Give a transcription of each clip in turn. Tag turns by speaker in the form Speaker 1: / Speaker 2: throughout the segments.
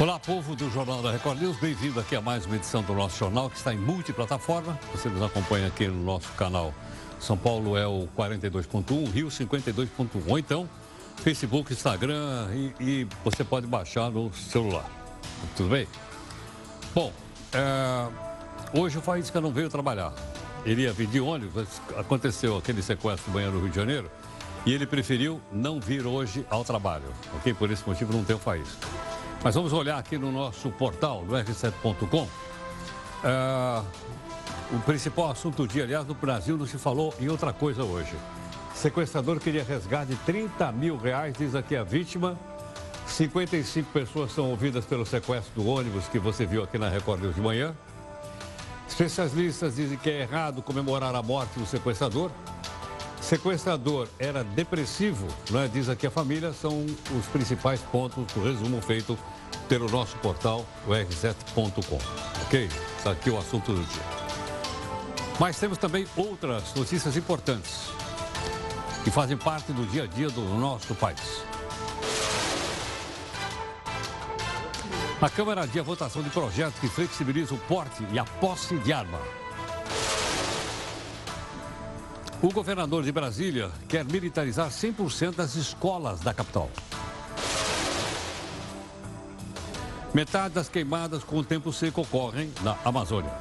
Speaker 1: Olá, povo do Jornal da Record News, bem-vindo aqui a mais uma edição do nosso jornal que está em multiplataforma. Você nos acompanha aqui no nosso canal. São Paulo é o 42.1, Rio 52.1. Ou então, Facebook, Instagram e, e, você pode baixar no celular. Tudo bem? Bom, é, hoje o Faísca não veio trabalhar. Ele ia vir de ônibus, aconteceu aquele sequestro manhã no Rio de Janeiro e ele preferiu não vir hoje ao trabalho, ok? Por esse motivo não tem o Faísca. Mas vamos olhar aqui no nosso portal, do R7.com. Uh, o principal assunto do dia, aliás, no Brasil não se falou em outra coisa hoje. Sequestrador queria resgate de 30 mil reais, diz aqui a vítima. 55 pessoas são ouvidas pelo sequestro do ônibus que você viu aqui na Record News de manhã. Especialistas dizem que é errado comemorar a morte do sequestrador. Sequestrador era depressivo, né? diz aqui a família, são os principais pontos do resumo feito pelo nosso portal, o r7.com. Ok? Está aqui o assunto do dia. Mas temos também outras notícias importantes que fazem parte do dia a dia do nosso país. A Câmara adia a votação de projetos que flexibilizam o porte e a posse de arma. O governador de Brasília quer militarizar 100% das escolas da capital. Metade das queimadas com o tempo seco ocorrem na Amazônia.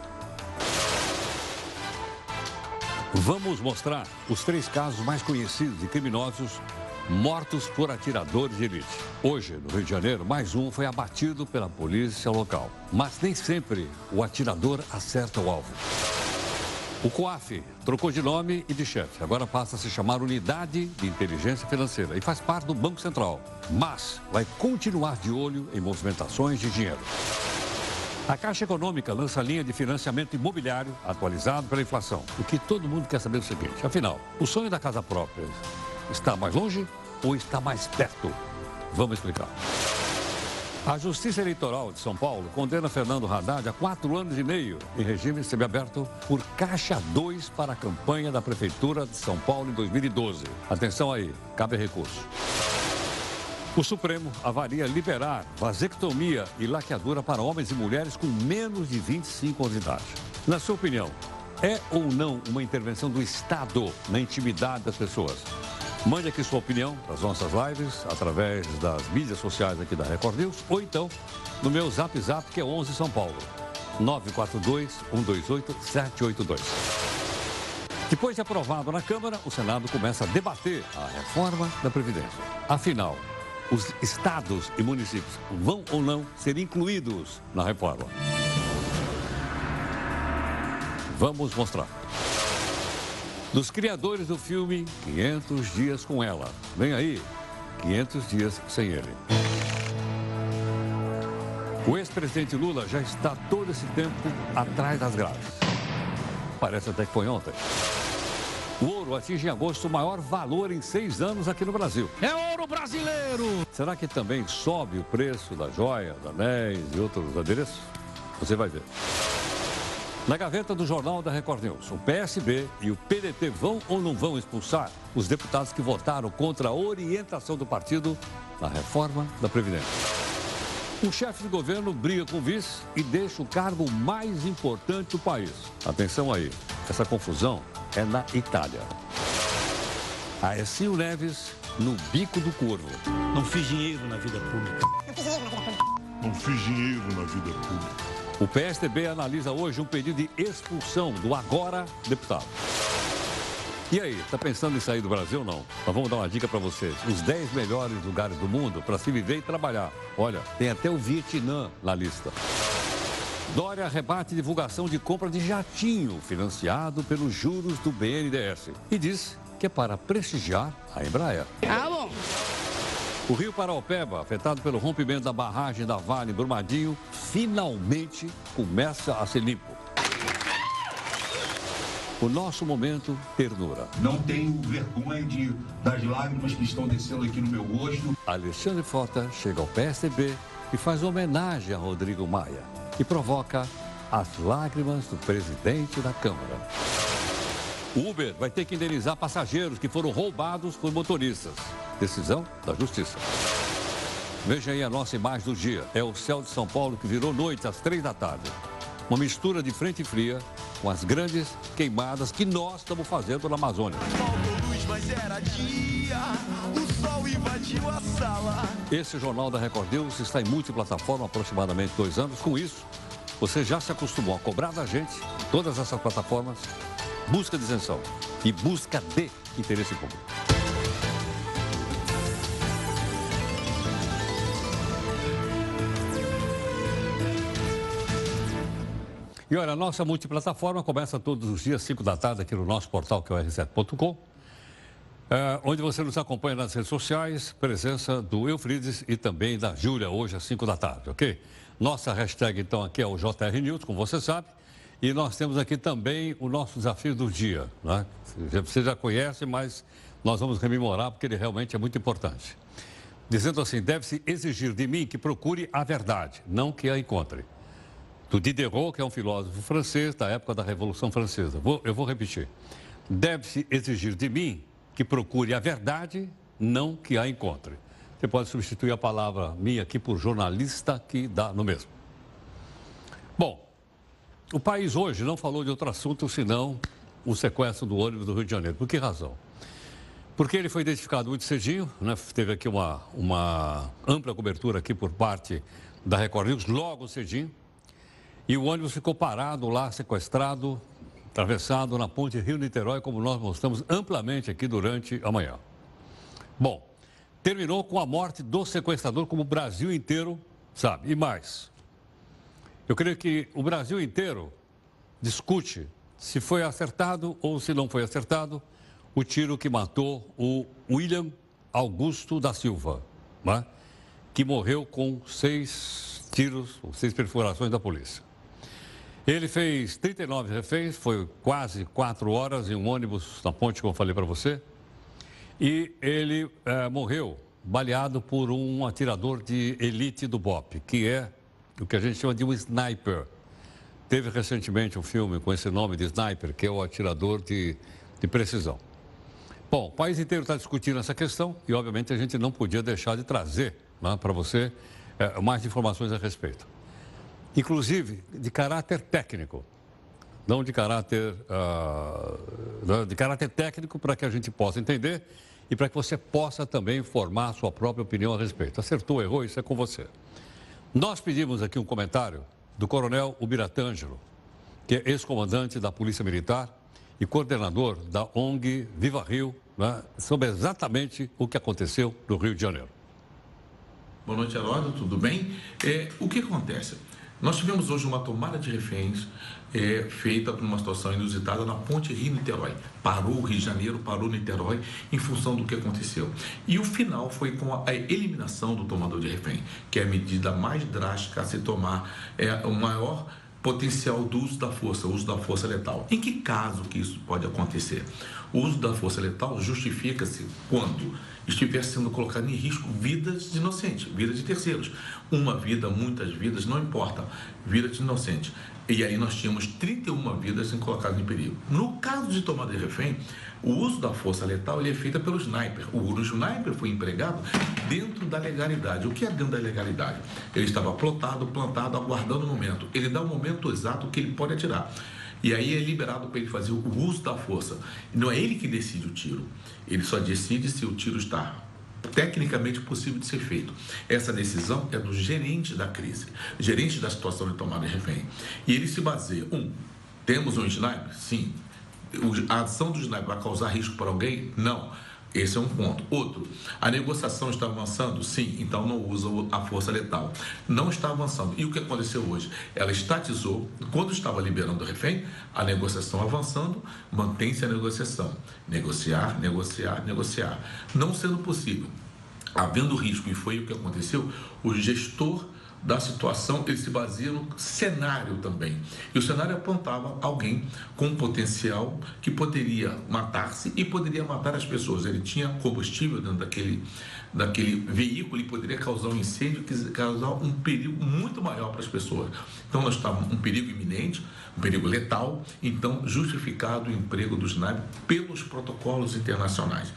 Speaker 1: Vamos mostrar os três casos mais conhecidos de criminosos mortos por atiradores de elite. Hoje, no Rio de Janeiro, mais um foi abatido pela polícia local. Mas nem sempre o atirador acerta o alvo. O COAF trocou de nome e de chefe. Agora passa a se chamar Unidade de Inteligência Financeira e faz parte do Banco Central. Mas vai continuar de olho em movimentações de dinheiro. A Caixa Econômica lança linha de financiamento imobiliário atualizado pela inflação. O que todo mundo quer saber é o seguinte: afinal, o sonho da casa própria está mais longe ou está mais perto? Vamos explicar. A Justiça Eleitoral de São Paulo condena Fernando Haddad a quatro anos e meio em regime semiaberto por Caixa 2 para a campanha da Prefeitura de São Paulo em 2012. Atenção aí, cabe recurso. O Supremo avalia liberar vasectomia e laqueadura para homens e mulheres com menos de 25 anos de idade. Na sua opinião, é ou não uma intervenção do Estado na intimidade das pessoas? Mande aqui sua opinião nas nossas lives, através das mídias sociais aqui da Record News, ou então no meu Zap Zap, que é 11 São Paulo, 942-128-782. Depois de aprovado na Câmara, o Senado começa a debater a reforma da Previdência. Afinal, os estados e municípios vão ou não ser incluídos na reforma? Vamos mostrar dos criadores do filme 500 Dias com Ela. Vem aí, 500 Dias Sem Ele. O ex-presidente Lula já está todo esse tempo atrás das grades. Parece até que foi ontem. O ouro atinge em agosto o maior valor em seis anos aqui no Brasil.
Speaker 2: É ouro brasileiro!
Speaker 1: Será que também sobe o preço da joia, da anéis e outros adereços? Você vai ver. Na gaveta do Jornal da Record News, o PSB e o PDT vão ou não vão expulsar os deputados que votaram contra a orientação do partido na reforma da Previdência. O chefe de governo briga com o vice e deixa o cargo mais importante do país. Atenção aí, essa confusão é na Itália. Aécio Neves no bico do corvo.
Speaker 2: Não fiz dinheiro na vida pública.
Speaker 3: Não fiz dinheiro na vida pública.
Speaker 1: O PSDB analisa hoje um pedido de expulsão do agora deputado. E aí, está pensando em sair do Brasil ou não? Mas vamos dar uma dica para vocês. Os 10 melhores lugares do mundo para se viver e trabalhar. Olha, tem até o Vietnã na lista. Dória rebate divulgação de compra de jatinho financiado pelos juros do BNDES. E diz que é para prestigiar a Embraer.
Speaker 4: Ah, bom.
Speaker 1: O rio Paraopeba, afetado pelo rompimento da barragem da Vale Brumadinho, finalmente começa a ser limpo. O nosso momento, ternura.
Speaker 5: Não tenho vergonha de, das lágrimas que estão descendo aqui no meu rosto.
Speaker 1: Alexandre Frota chega ao PSDB e faz homenagem a Rodrigo Maia e provoca as lágrimas do presidente da Câmara. O Uber vai ter que indenizar passageiros que foram roubados por motoristas. Decisão da Justiça. Veja aí a nossa imagem do dia. É o céu de São Paulo que virou noite às três da tarde. Uma mistura de frente fria com as grandes queimadas que nós estamos fazendo na Amazônia. Esse jornal da Record News está em multiplataforma há aproximadamente dois anos. Com isso, você já se acostumou a cobrar da gente, todas essas plataformas, busca de isenção e busca de interesse público. E olha, a nossa multiplataforma começa todos os dias, 5 da tarde, aqui no nosso portal, que é o r7.com, é, onde você nos acompanha nas redes sociais, presença do Eufrides e também da Júlia, hoje às 5 da tarde, ok? Nossa hashtag, então, aqui é o JR News, como você sabe. E nós temos aqui também o nosso desafio do dia. Né? Você já conhece, mas nós vamos rememorar porque ele realmente é muito importante. Dizendo assim: deve-se exigir de mim que procure a verdade, não que a encontre. Do Diderot, que é um filósofo francês da época da Revolução Francesa. Vou, eu vou repetir. Deve-se exigir de mim que procure a verdade, não que a encontre. Você pode substituir a palavra minha aqui por jornalista, que dá no mesmo. Bom, o país hoje não falou de outro assunto senão o sequestro do ônibus do Rio de Janeiro. Por que razão? Porque ele foi identificado muito cedinho, né? teve aqui uma, uma ampla cobertura aqui por parte da Record News, logo cedinho, e o ônibus ficou parado lá, sequestrado, atravessado na ponte Rio-Niterói, como nós mostramos amplamente aqui durante a manhã. Bom, terminou com a morte do sequestrador, como o Brasil inteiro sabe, e mais. Eu creio que o Brasil inteiro discute se foi acertado ou se não foi acertado o tiro que matou o William Augusto da Silva, né? que morreu com seis tiros, seis perfurações da polícia. Ele fez 39 reféns, foi quase quatro horas em um ônibus na ponte, como eu falei para você, e ele é, morreu baleado por um atirador de elite do BOP, que é o que a gente chama de um sniper. Teve recentemente um filme com esse nome de sniper, que é o atirador de, de precisão. Bom, o país inteiro está discutindo essa questão e, obviamente, a gente não podia deixar de trazer né, para você é, mais informações a respeito. Inclusive, de caráter técnico, não de caráter, uh, de caráter técnico para que a gente possa entender e para que você possa também formar a sua própria opinião a respeito. Acertou, errou, isso é com você. Nós pedimos aqui um comentário do coronel Ubiratângelo, que é ex-comandante da Polícia Militar e coordenador da ONG Viva Rio, né, sobre exatamente o que aconteceu no Rio de Janeiro.
Speaker 4: Boa noite, Heródoto, tudo bem? É, o que acontece? Nós tivemos hoje uma tomada de reféns é, feita por uma situação inusitada na ponte Rio-Niterói. Parou o Rio de Janeiro, parou Niterói, em função do que aconteceu. E o final foi com a eliminação do tomador de refém, que é a medida mais drástica a se tomar, é o maior potencial do uso da força, o uso da força letal. Em que caso que isso pode acontecer? O uso da força letal justifica-se quando estiver sendo colocado em risco vidas de inocentes, vidas de terceiros. Uma vida, muitas vidas, não importa, vida de inocente. E aí nós tínhamos 31 vidas sendo colocadas em perigo. No caso de tomada de refém, o uso da força letal ele é feito pelo sniper. O sniper foi empregado dentro da legalidade. O que é dentro da legalidade? Ele estava plotado, plantado, aguardando o momento. Ele dá o momento exato que ele pode atirar. E aí é liberado para ele fazer o uso da força. Não é ele que decide o tiro. Ele só decide se o tiro está tecnicamente possível de ser feito. Essa decisão é do gerente da crise, gerente da situação de tomada de refém. E ele se baseia, um, temos um sniper? Sim. A ação do sniper vai causar risco para alguém? Não. Esse é um ponto. Outro, a negociação está avançando? Sim, então não usa a força letal. Não está avançando. E o que aconteceu hoje? Ela estatizou, quando estava liberando o refém, a negociação avançando, mantém-se a negociação. Negociar, negociar, negociar. Não sendo possível, havendo risco, e foi o que aconteceu, o gestor da situação, ele se baseia no cenário também. E o cenário apontava alguém com potencial que poderia matar-se e poderia matar as pessoas. Ele tinha combustível dentro daquele, daquele veículo e poderia causar um incêndio, causar um perigo muito maior para as pessoas. Então, nós estávamos um perigo iminente, um perigo letal, então justificado o emprego do SNAP pelos protocolos internacionais.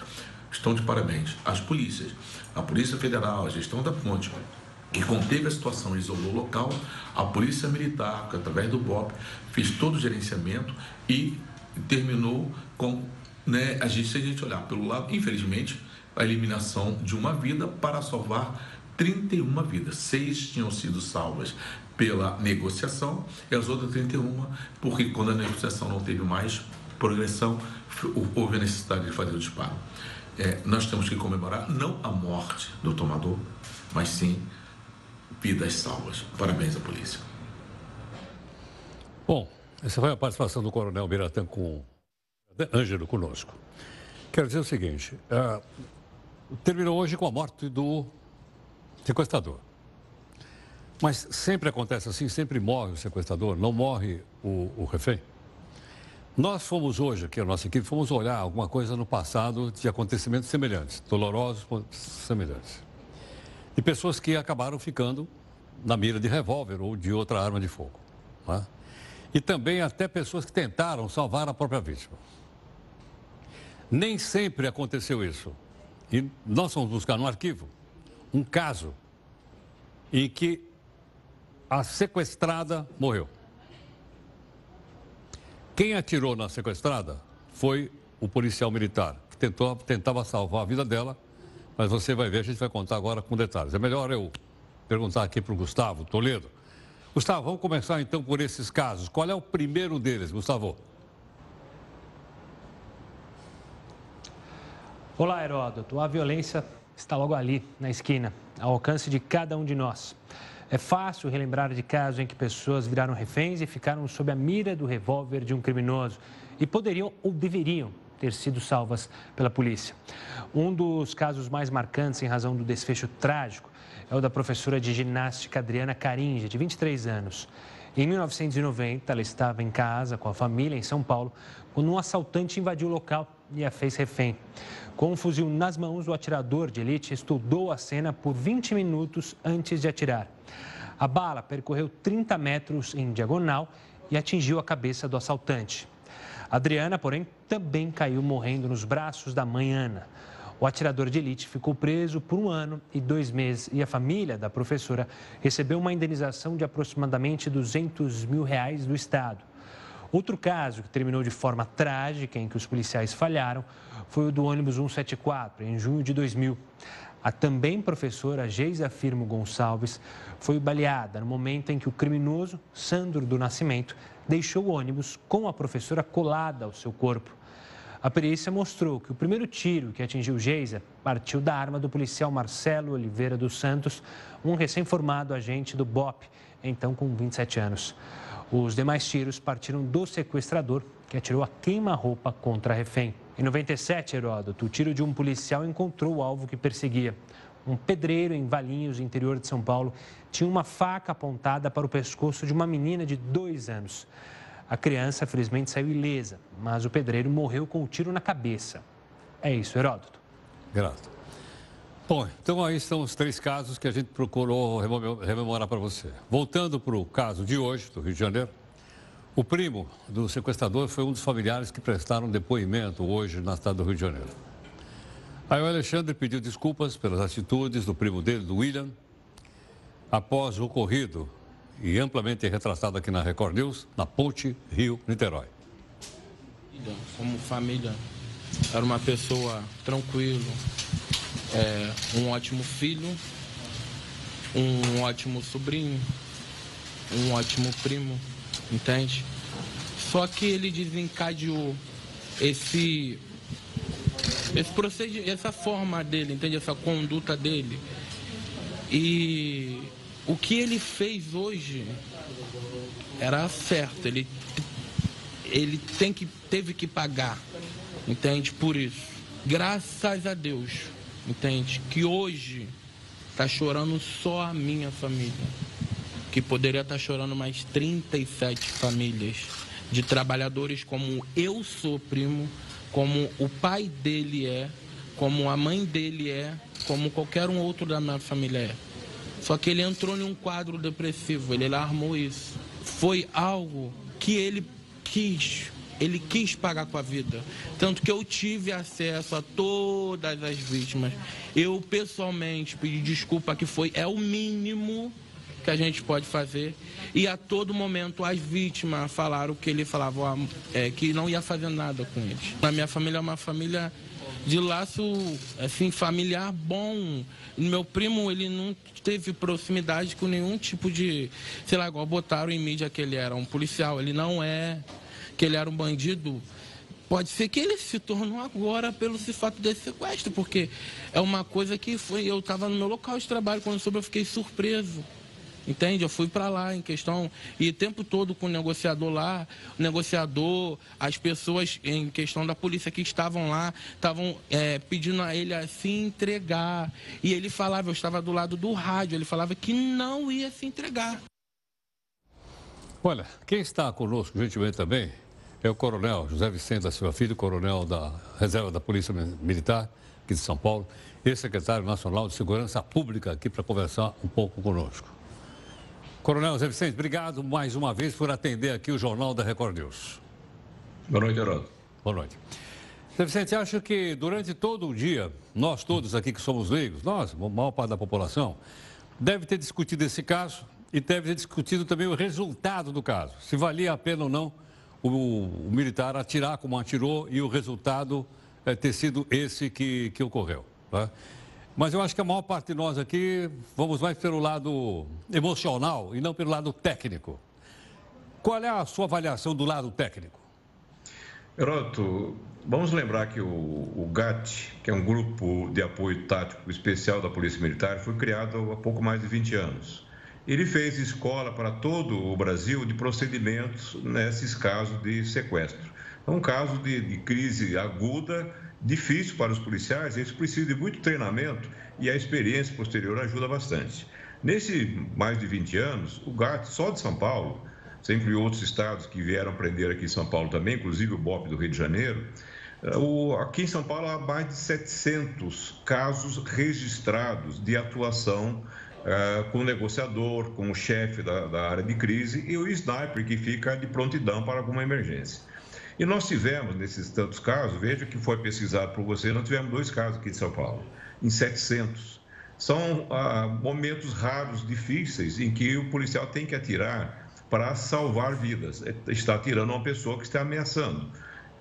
Speaker 4: estão de parabéns. As polícias, a Polícia Federal, a gestão da ponte, que conteve a situação e isolou o local, a Polícia Militar, através do BOP, fez todo o gerenciamento e terminou com, né, a gente, se a gente olhar pelo lado, infelizmente, a eliminação de uma vida para salvar 31 vidas. Seis tinham sido salvas pela negociação e as outras 31 porque quando a negociação não teve mais progressão, houve a necessidade de fazer o disparo. É, nós temos que comemorar não a morte do tomador, mas sim vidas salvas. Parabéns à polícia.
Speaker 1: Bom, essa foi a participação do Coronel Biratã com Ângelo conosco. Quero dizer o seguinte: uh, terminou hoje com a morte do sequestrador. Mas sempre acontece assim, sempre morre o sequestrador, não morre o, o refém. Nós fomos hoje, aqui a nossa equipe, fomos olhar alguma coisa no passado de acontecimentos semelhantes, dolorosos semelhantes. De pessoas que acabaram ficando na mira de revólver ou de outra arma de fogo. É? E também até pessoas que tentaram salvar a própria vítima. Nem sempre aconteceu isso. E nós fomos buscar no arquivo um caso em que a sequestrada morreu. Quem atirou na sequestrada foi o policial militar, que tentou, tentava salvar a vida dela, mas você vai ver, a gente vai contar agora com detalhes. É melhor eu perguntar aqui para o Gustavo Toledo. Gustavo, vamos começar então por esses casos. Qual é o primeiro deles, Gustavo?
Speaker 6: Olá, Heródoto. A violência está logo ali, na esquina, ao alcance de cada um de nós. É fácil relembrar de casos em que pessoas viraram reféns e ficaram sob a mira do revólver de um criminoso e poderiam ou deveriam ter sido salvas pela polícia. Um dos casos mais marcantes em razão do desfecho trágico é o da professora de ginástica Adriana Carinja, de 23 anos. Em 1990, ela estava em casa com a família em São Paulo quando um assaltante invadiu o local e a fez refém. Com um fuzil nas mãos, o atirador de elite estudou a cena por 20 minutos antes de atirar. A bala percorreu 30 metros em diagonal e atingiu a cabeça do assaltante. Adriana, porém, também caiu morrendo nos braços da mãe Ana. O atirador de elite ficou preso por um ano e dois meses e a família da professora recebeu uma indenização de aproximadamente 200 mil reais do Estado. Outro caso que terminou de forma trágica, em que os policiais falharam, foi o do ônibus 174, em junho de 2000. A também professora Geisa Firmo Gonçalves foi baleada no momento em que o criminoso, Sandro do Nascimento, deixou o ônibus com a professora colada ao seu corpo. A perícia mostrou que o primeiro tiro que atingiu Geisa partiu da arma do policial Marcelo Oliveira dos Santos, um recém-formado agente do BOP, então com 27 anos. Os demais tiros partiram do sequestrador, que atirou a queima-roupa contra a refém. Em 97, Heródoto, o tiro de um policial encontrou o alvo que perseguia. Um pedreiro em Valinhos, interior de São Paulo, tinha uma faca apontada para o pescoço de uma menina de dois anos. A criança, felizmente, saiu ilesa, mas o pedreiro morreu com o um tiro na cabeça. É isso, Heródoto.
Speaker 1: Grato. Bom, então aí estão os três casos que a gente procurou rememorar para você. Voltando para o caso de hoje, do Rio de Janeiro, o primo do sequestrador foi um dos familiares que prestaram depoimento hoje na cidade do Rio de Janeiro. Aí o Alexandre pediu desculpas pelas atitudes do primo dele, do William, após o ocorrido e amplamente retratado aqui na Record News, na Ponte Rio-Niterói.
Speaker 7: Como família, era uma pessoa tranquila, é, um ótimo filho, um ótimo sobrinho, um ótimo primo, entende? Só que ele desencadeou esse esse procedimento, essa forma dele, entende? Essa conduta dele. E o que ele fez hoje era certo. Ele, ele tem que, teve que pagar, entende? Por isso. Graças a Deus entende? Que hoje está chorando só a minha família, que poderia estar tá chorando mais 37 famílias de trabalhadores como eu sou primo, como o pai dele é, como a mãe dele é, como qualquer um outro da minha família é. Só que ele entrou em um quadro depressivo, ele armou isso. Foi algo que ele quis ele quis pagar com a vida. Tanto que eu tive acesso a todas as vítimas. Eu pessoalmente pedi desculpa que foi é o mínimo que a gente pode fazer. E a todo momento as vítimas falaram que ele falava é, que não ia fazer nada com eles. A minha família é uma família de laço assim familiar bom. Meu primo ele não teve proximidade com nenhum tipo de, sei lá, igual botaram em mídia que ele era um policial, ele não é, que ele era um bandido. Pode ser que ele se tornou agora pelo fato desse sequestro, porque é uma coisa que foi. Eu estava no meu local de trabalho, quando soube, eu fiquei surpreso. Entende? Eu fui para lá em questão e o tempo todo com o negociador lá, o negociador, as pessoas em questão da polícia que estavam lá, estavam é, pedindo a ele a se entregar. E ele falava, eu estava do lado do rádio, ele falava que não ia se entregar.
Speaker 1: Olha, quem está conosco gentilmente também é o coronel José Vicente da Silva Filho, coronel da Reserva da Polícia Militar aqui de São Paulo, e secretário nacional de Segurança Pública aqui para conversar um pouco conosco. Coronel Zé Vicente, obrigado mais uma vez por atender aqui o Jornal da Record News.
Speaker 8: Boa noite, Geraldo.
Speaker 1: Boa noite. Zé Vicente, acho que durante todo o dia, nós todos aqui que somos leigos, nós, a maior parte da população, deve ter discutido esse caso e deve ter discutido também o resultado do caso. Se valia a pena ou não o, o militar atirar como atirou e o resultado é, ter sido esse que, que ocorreu. Tá? Mas eu acho que a maior parte de nós aqui vamos mais pelo lado emocional e não pelo lado técnico. Qual é a sua avaliação do lado técnico?
Speaker 8: Heroto, vamos lembrar que o, o GAT, que é um grupo de apoio tático especial da Polícia Militar, foi criado há pouco mais de 20 anos. Ele fez escola para todo o Brasil de procedimentos nesses casos de sequestro. É um caso de, de crise aguda difícil para os policiais, eles precisam de muito treinamento e a experiência posterior ajuda bastante. Nesse mais de 20 anos, o GAT, só de São Paulo, sempre outros estados que vieram aprender aqui em São Paulo também, inclusive o BOP do Rio de Janeiro, eh, aqui em São Paulo há mais de 700 casos registrados de atuação uh, com o negociador, com o chefe da área de crise e o sniper que fica de prontidão para alguma emergência. E nós tivemos, nesses tantos casos, veja que foi pesquisado por você, nós tivemos dois casos aqui de São Paulo, em 700. São ah, momentos raros, difíceis, em que o policial tem que atirar para salvar vidas. É, está atirando uma pessoa que está ameaçando.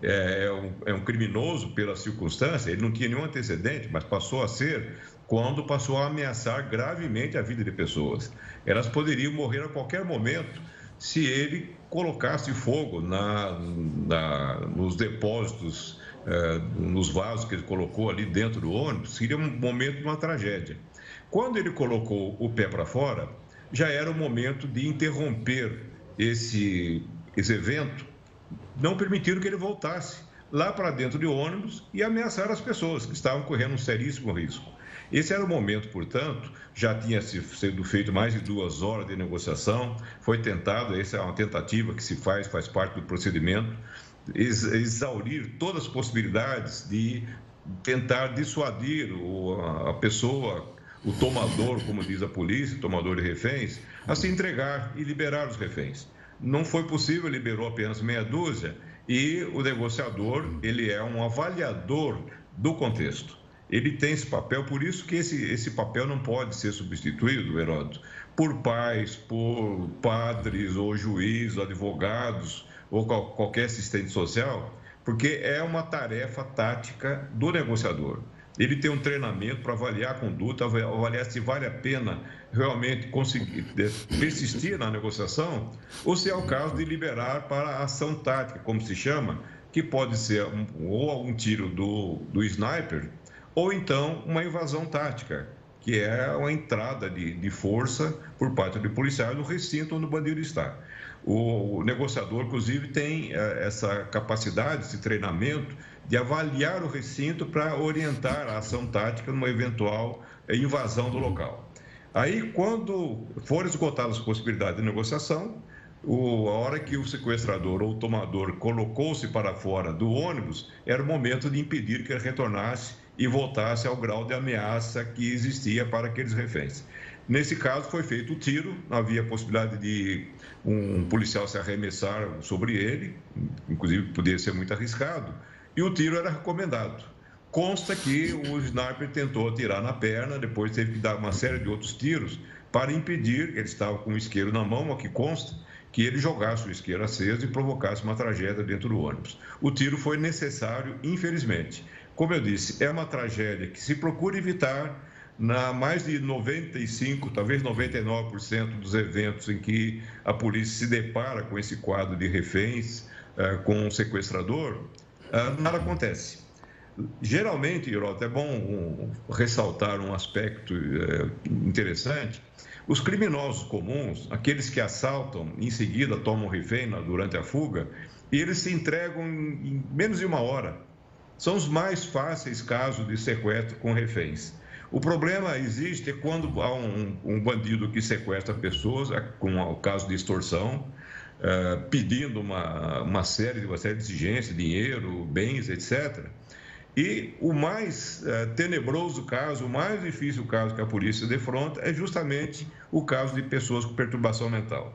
Speaker 8: É, é, um, é um criminoso pela circunstância, ele não tinha nenhum antecedente, mas passou a ser quando passou a ameaçar gravemente a vida de pessoas. Elas poderiam morrer a qualquer momento se ele colocasse fogo na, na nos depósitos, eh, nos vasos que ele colocou ali dentro do ônibus, seria um momento de uma tragédia. Quando ele colocou o pé para fora, já era o momento de interromper esse, esse evento, não permitindo que ele voltasse lá para dentro do ônibus e ameaçar as pessoas que estavam correndo um seríssimo risco. Esse era o momento, portanto, já tinha sido feito mais de duas horas de negociação, foi tentado, essa é uma tentativa que se faz, faz parte do procedimento, exaurir todas as possibilidades de tentar dissuadir a pessoa, o tomador, como diz a polícia, tomador de reféns, a se entregar e liberar os reféns. Não foi possível, liberou apenas meia dúzia e o negociador, ele é um avaliador do contexto ele tem esse papel, por isso que esse, esse papel não pode ser substituído, Heródoto, por pais, por padres ou juízes, advogados ou qualquer assistente social, porque é uma tarefa tática do negociador. Ele tem um treinamento para avaliar a conduta, avaliar se vale a pena realmente conseguir persistir na negociação ou se é o caso de liberar para a ação tática, como se chama, que pode ser um, ou algum tiro do, do sniper ou então uma invasão tática, que é uma entrada de, de força por parte do policial no recinto onde o bandido está. O, o negociador, inclusive, tem é, essa capacidade, esse treinamento de avaliar o recinto para orientar a ação tática numa eventual invasão do local. Aí, quando for esgotadas as possibilidades de negociação, o, a hora que o sequestrador ou o tomador colocou-se para fora do ônibus, era o momento de impedir que ele retornasse e voltasse ao grau de ameaça que existia para aqueles reféns. Nesse caso, foi feito o tiro, havia possibilidade de um policial se arremessar sobre ele, inclusive poderia ser muito arriscado, e o tiro era recomendado. Consta que o sniper tentou atirar na perna, depois teve que dar uma série de outros tiros para impedir, ele estava com o isqueiro na mão, aqui consta, que ele jogasse o isqueiro aceso e provocasse uma tragédia dentro do ônibus. O tiro foi necessário, infelizmente. Como eu disse, é uma tragédia que se procura evitar na mais de 95, talvez 99% dos eventos em que a polícia se depara com esse quadro de reféns, uh, com um sequestrador, uh, nada acontece. Geralmente, Hirota, é bom ressaltar um aspecto uh, interessante. Os criminosos comuns, aqueles que assaltam, em seguida tomam refém durante a fuga, eles se entregam em menos de uma hora. São os mais fáceis casos de sequestro com reféns. O problema existe quando há um, um bandido que sequestra pessoas, com o caso de extorsão, uh, pedindo uma, uma, série, uma série de exigências, dinheiro, bens, etc. E o mais uh, tenebroso caso, o mais difícil caso que a polícia defronta é justamente o caso de pessoas com perturbação mental.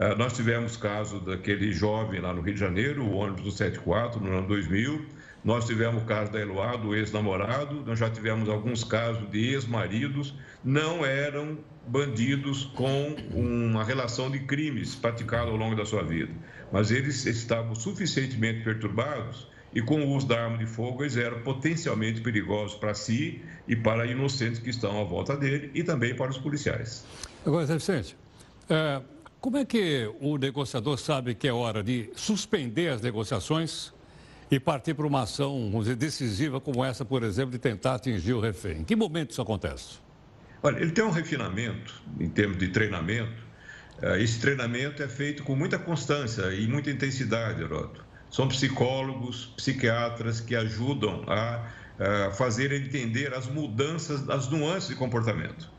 Speaker 8: Uh, nós tivemos caso daquele jovem lá no Rio de Janeiro, o ônibus do 74, no ano 2000, nós tivemos o caso da Eloá, do ex-namorado, nós já tivemos alguns casos de ex-maridos, não eram bandidos com uma relação de crimes praticados ao longo da sua vida, mas eles estavam suficientemente perturbados e com o uso da arma de fogo eles eram potencialmente perigosos para si e para inocentes que estão à volta dele e também para os policiais.
Speaker 1: Agora, Vicente, é, como é que o negociador sabe que é hora de suspender as negociações e partir para uma ação, vamos dizer, decisiva como essa, por exemplo, de tentar atingir o refém? Em que momento isso acontece?
Speaker 8: Olha, ele tem um refinamento em termos de treinamento. Eh, esse treinamento é feito com muita constância e muita intensidade, Heroto. São psicólogos, psiquiatras que ajudam a, fazer entender as mudanças, as nuances de comportamento.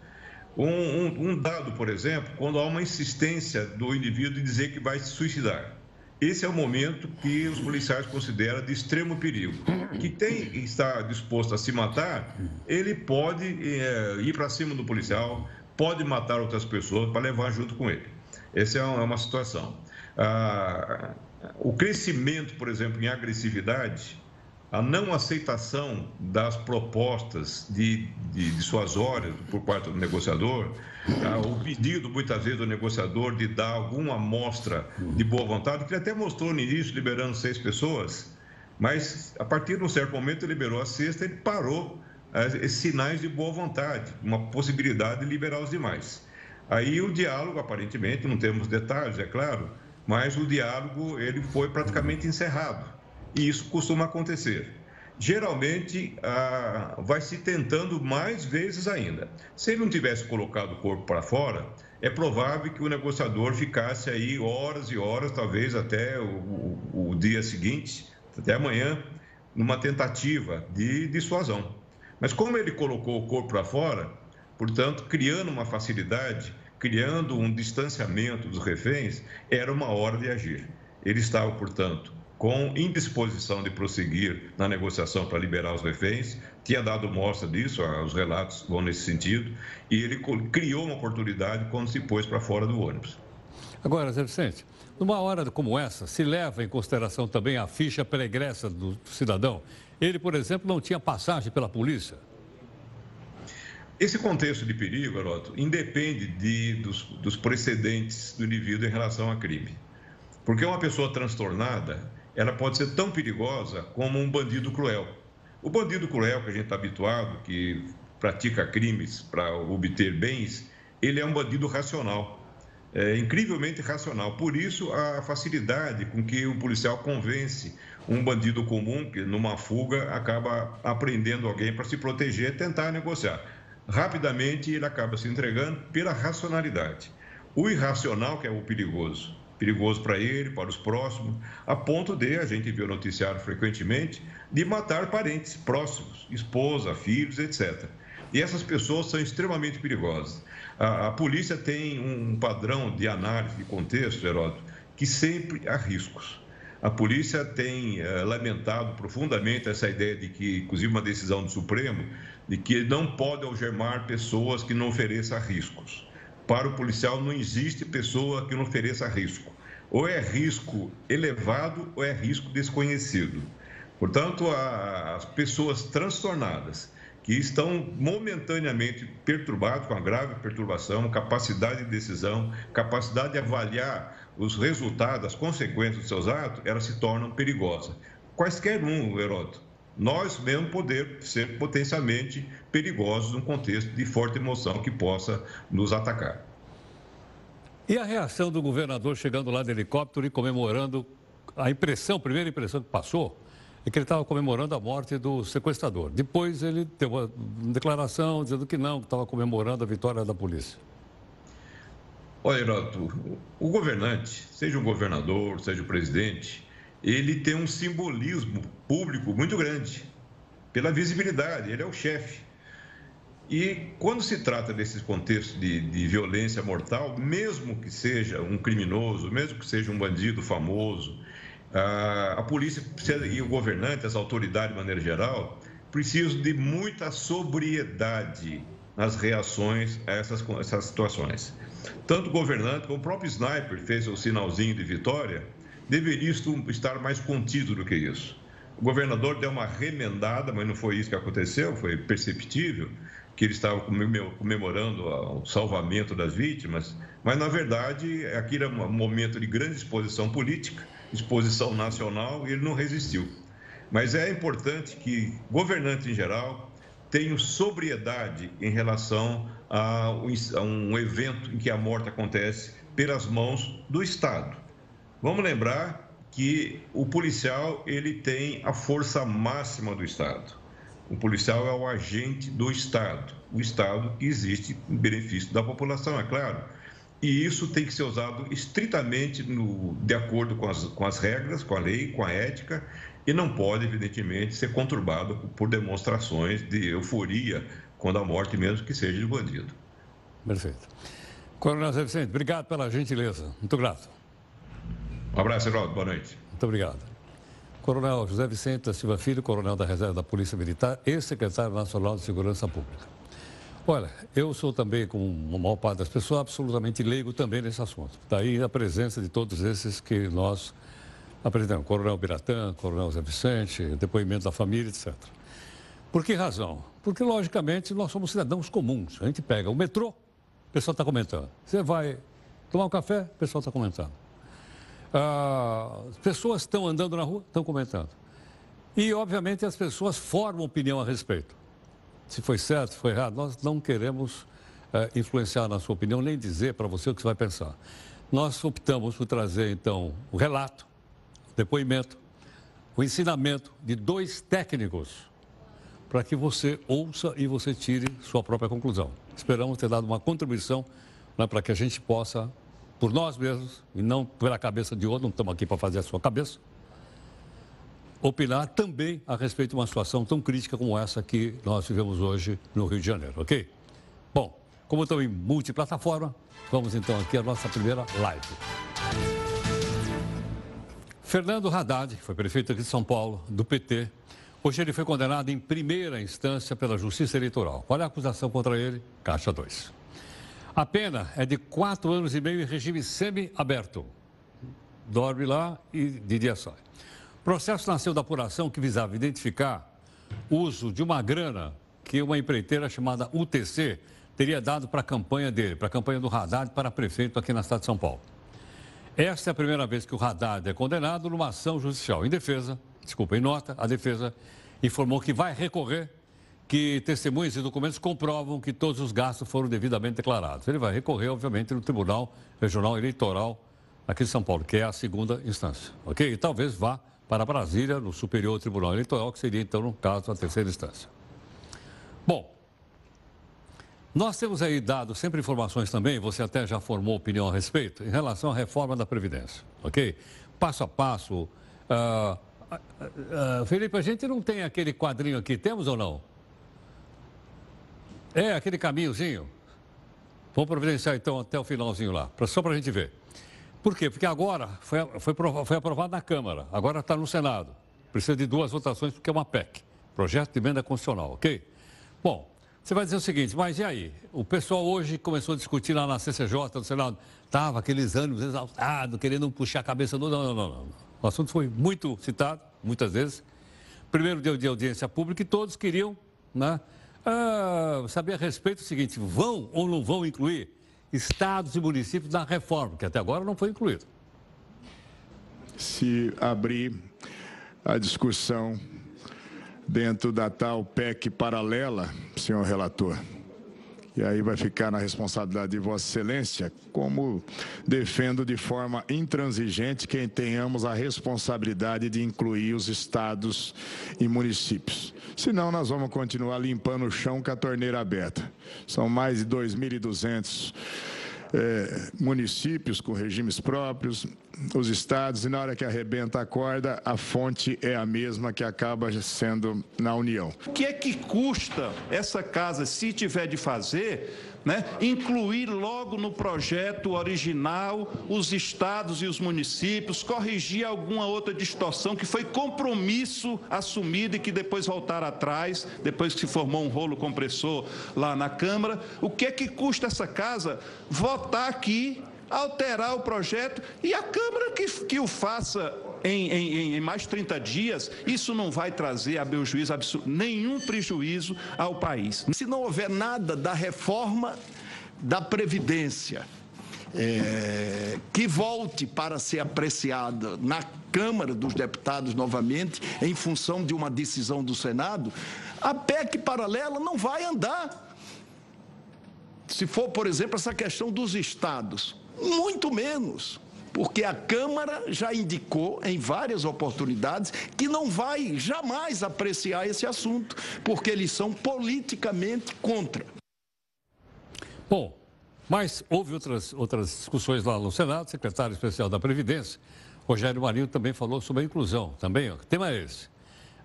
Speaker 8: Um, um, um, dado, por exemplo, quando há uma insistência do indivíduo em dizer que vai se suicidar esse é o momento que os policiais consideram de extremo perigo. Que tem está disposto a se matar, ele pode é, ir para cima do policial, pode matar outras pessoas para levar junto com ele. Essa é uma situação. Ah, o crescimento, por exemplo, em agressividade a não aceitação das propostas de, de, de, suas horas por parte do negociador, tá? o pedido muitas vezes do negociador de dar alguma amostra de boa vontade, que ele até mostrou no início, liberando seis pessoas, mas a partir de um certo momento ele liberou a sexta e parou eh, esses sinais de boa vontade, uma possibilidade de liberar os demais. Aí o diálogo, aparentemente, não temos detalhes, é claro, mas o diálogo ele foi praticamente encerrado e isso costuma acontecer. Geralmente, ah, vai se tentando mais vezes ainda. Se ele não tivesse colocado o corpo para fora, é provável que o negociador ficasse aí horas e horas, talvez até o, o, o dia seguinte, até amanhã, numa tentativa de dissuasão. Mas como ele colocou o corpo para fora, portanto, criando uma facilidade, criando um distanciamento dos reféns, era uma hora de agir. Ele estava, portanto, com indisposição de prosseguir na negociação para liberar os reféns, tinha dado mostra disso, os relatos vão nesse sentido, e ele criou uma oportunidade quando se pôs para fora do ônibus.
Speaker 1: Agora, Zé Vicente, numa hora como essa, se leva em consideração também a ficha pregressa do cidadão. Ele, por exemplo, não tinha passagem pela polícia.
Speaker 8: Esse contexto de perigo, Aroto, independe de, dos, dos precedentes do indivíduo em relação a crime. Porque uma pessoa transtornada, ela pode ser tão perigosa como um bandido cruel. O bandido cruel que a gente está habituado, que pratica crimes para obter bens, ele é um bandido racional, é incrivelmente racional. Por isso, a facilidade com que o policial convence um bandido comum que, numa fuga, acaba apreendendo alguém para se proteger tentar negociar. Rapidamente, ele acaba se entregando pela racionalidade. O irracional, que é o perigoso, perigoso para ele, para os próximos, a ponto de, a gente o noticiário frequentemente, de matar parentes próximos, esposa, filhos, etc. E essas pessoas são extremamente perigosas. A, a polícia tem um padrão de análise de contexto, Heródoto, que sempre há riscos. A polícia tem uh, lamentado profundamente essa ideia de que, inclusive uma decisão do Supremo, de que não pode algemar pessoas que não ofereçam riscos. Para o policial não existe pessoa que não ofereça risco. Ou é risco elevado ou é risco desconhecido. Portanto, as pessoas transtornadas que estão momentaneamente perturbados com a grave perturbação, capacidade de decisão, capacidade de avaliar os resultados, as consequências dos seus atos, elas se tornam perigosas. Quaisquer um, Heródoto, nós mesmo poder ser potencialmente perigosos num contexto de forte emoção que possa nos atacar.
Speaker 1: E a reação do governador chegando lá de helicóptero e comemorando a impressão, a primeira impressão que passou, é que ele estava comemorando a morte do sequestrador. Depois ele deu uma declaração dizendo que não, que estava comemorando a vitória da polícia.
Speaker 8: Olha, Heroto, o governante, seja o governador, seja o presidente, ele tem um simbolismo público muito grande, pela visibilidade, ele é o chefe. E quando se trata desses contextos de, de, violência mortal, mesmo que seja um criminoso, mesmo que seja um bandido famoso, a, polícia e o governante, as autoridades de maneira geral, precisam de muita sobriedade nas reações a essas, essas situações. Tanto o governante como o próprio sniper fez o sinalzinho de vitória, deveria estar mais contido do que isso. O governador deu uma remendada, mas não foi isso que aconteceu, foi perceptível que ele estava comemorando o salvamento das vítimas, mas na verdade aquilo era um momento de grande exposição política exposição nacional e ele não resistiu. Mas é importante que governantes em geral tenham sobriedade em relação a um evento em que a morte acontece pelas mãos do Estado. Vamos lembrar que o policial ele tem a força máxima do Estado. O policial é o agente do Estado, o Estado que existe em benefício da população, é claro e isso tem que ser usado estritamente no, de acordo com as, com as regras, com a lei, com a ética, e não pode, evidentemente, ser conturbado por demonstrações de euforia quando a morte, mesmo que seja de bandido.
Speaker 1: Perfeito. Coronel Zé Vicente, obrigado pela gentileza. Muito grato.
Speaker 8: Um abraço, Geraldo. Boa noite.
Speaker 1: Muito obrigado. Coronel José Vicente da Silva Filho, coronel da Reserva da Polícia Militar e secretário nacional de Segurança Pública. Olha, eu sou também, como a maior parte das pessoas, absolutamente leigo também nesse assunto. Daí a presença de todos esses que nós apresentamos. Coronel Biratã, Coronel Zé Vicente, depoimento da família, etc. Por que razão? Porque, logicamente, nós somos cidadãos comuns. A gente pega o metrô, o pessoal está comentando. Você vai tomar um café, o pessoal está comentando. Ah, as pessoas estão andando na rua, estão comentando. E, obviamente, as pessoas formam opinião a respeito se foi certo, se foi errado. Nós não queremos é, influenciar na sua opinião, nem dizer para você o que você vai pensar. Nós optamos por trazer, então, o relato, o depoimento, o ensinamento de dois técnicos para que você ouça e você tire sua própria conclusão. Esperamos ter dado uma contribuição né, para que a gente possa, por nós mesmos, e não pela cabeça de outro, não estamos aqui para fazer a sua cabeça, opinar também a respeito de uma situação tão crítica como essa que nós vivemos hoje no Rio de Janeiro, ok? Bom, como estamos em multiplataforma, vamos então aqui à nossa primeira live. Fernando Haddad, que foi prefeito aqui de São Paulo, do PT, hoje ele foi condenado em primeira instância pela Justiça Eleitoral. Qual é a acusação contra ele? Caixa 2. A pena é de quatro anos e meio em regime semi-aberto. Dorme lá e de dia sai. O processo nasceu da apuração que visava identificar o uso de uma grana que uma empreiteira chamada UTC teria dado para a campanha dele, para a campanha do Haddad para prefeito aqui na cidade de São Paulo. Esta é a primeira vez que o Haddad é condenado numa ação judicial. Em defesa, desculpa, em nota, a defesa informou que vai recorrer, que testemunhas e documentos comprovam que todos os gastos foram devidamente declarados. Ele vai recorrer, obviamente, no Tribunal Regional Eleitoral aqui de São Paulo, que é a segunda instância, ok? E talvez vá para Brasília, no Superior Tribunal Eleitoral, que seria, então, no caso, a terceira instância. Bom, nós temos aí dado sempre informações também, você até já formou opinião a respeito, em relação à reforma da Previdência, ok? Passo a passo. Uh, uh, uh, Felipe, a gente não tem aquele quadrinho aqui, temos ou não? É, aquele caminhozinho. Vamos providenciar então até o finalzinho lá, só para a gente ver. Por quê? Porque agora foi, foi, foi aprovado na Câmara, agora está no Senado. Precisa de duas votações porque é uma PEC, Projeto de Emenda Constitucional, ok? Bom, você vai dizer o seguinte, mas e aí? O pessoal hoje começou a discutir lá na CCJ do Senado, estava aqueles ânimos exaltados, querendo puxar a cabeça. Não, não, não, não. O assunto foi muito citado, muitas vezes. Primeiro dia de audiência pública e todos queriam né, uh, saber a respeito do seguinte, vão ou não vão incluir estados e municípios na reforma, que até agora não foi incluído.
Speaker 3: Se abrir a discussão dentro da tal PEC paralela, senhor relator. E aí vai ficar na responsabilidade de Vossa Excelência, como defendo de forma intransigente que tenhamos a responsabilidade de incluir os estados e municípios. Senão, nós vamos continuar limpando o chão com a torneira aberta. São mais de 2.200 é, municípios com regimes próprios, os estados, e na hora que arrebenta a corda, a fonte é a mesma que acaba sendo na União.
Speaker 9: O que é que custa essa casa, se tiver de fazer, né, incluir logo no projeto original os estados e os municípios, corrigir alguma outra distorção que foi compromisso assumido e que depois voltaram atrás, depois que se formou um rolo compressor lá na Câmara. O que é que custa essa casa votar aqui alterar o projeto e a Câmara que, que o faça em, em, em, mais 30 dias, isso não vai trazer, a meu juízo, nenhum prejuízo ao país.
Speaker 10: Se não houver nada da reforma da Previdência, é, que volte para ser apreciada na Câmara dos Deputados novamente, em função de uma decisão do Senado, a PEC paralela não vai andar. Se for, por exemplo, essa questão dos estados. Muito menos, porque a Câmara já indicou em várias oportunidades que não vai jamais apreciar esse assunto, porque eles são politicamente contra.
Speaker 1: Bom, mas houve outras, outras discussões lá no Senado, secretário especial da Previdência, Rogério Marinho, também falou sobre a inclusão. Também, o tema é esse.